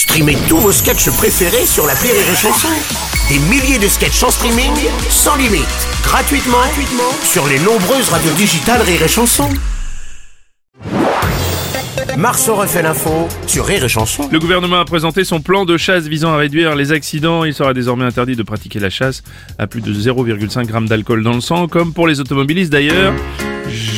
Streamez tous vos sketchs préférés sur la Rire et Chanson. Des milliers de sketchs en streaming, sans limite, gratuitement, gratuitement sur les nombreuses radios digitales Rire et Chanson. Marceau refait l'info sur Rire Chanson. Le gouvernement a présenté son plan de chasse visant à réduire les accidents. Il sera désormais interdit de pratiquer la chasse à plus de 0,5 g d'alcool dans le sang, comme pour les automobilistes d'ailleurs.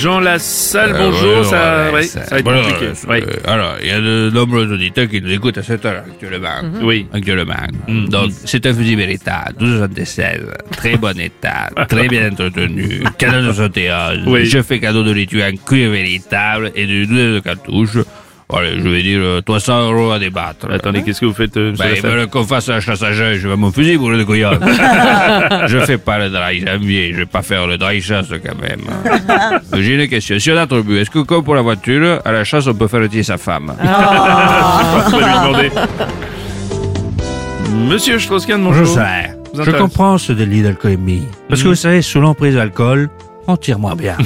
Jean Lassalle, Euh, bonjour, ça, ouais, ça- ça va être compliqué. euh, ouais. euh, alors, il y a de nombreux auditeurs qui nous écoutent à cette heure actuellement. Oui. Actuellement. Mm. Donc, c'est un fusil véritable, 1276, très bon état, très bien entretenu, canon de 71. Oui. Je fais cadeau de l'étui en cuir véritable et de douzaine de cartouches. Allez, je vais dire euh, 300 euros à débattre. Attendez, qu'est-ce que vous faites, euh, monsieur ils veulent qu'on fasse la chasse à jeu, je vais mon fusil pour le couillon. je fais pas le dry janvier, je vais pas faire le dry chasse quand même. J'ai une question. Si on a trop bu, est-ce que comme pour la voiture, à la chasse, on peut faire tirer sa femme va lui demander. Monsieur Strauss-Kahn, bonjour. Je sais. Vous Je comprends ce délit d'alcoolémie. Parce que vous savez, sous l'emprise de l'alcool, on tire moins bien.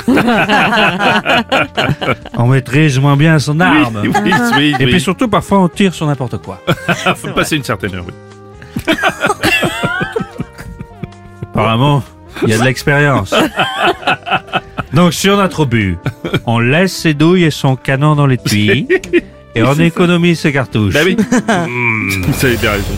on maîtrise moins bien son arme. Oui, oui, oui, Et puis surtout, parfois, on tire sur n'importe quoi. faut passer une certaine heure, oui. Apparemment, il y a de l'expérience. Donc, si on a trop bu, on laisse ses douilles et son canon dans l'étui et on économise ses cartouches. Bah oui. Vous avez bien raison.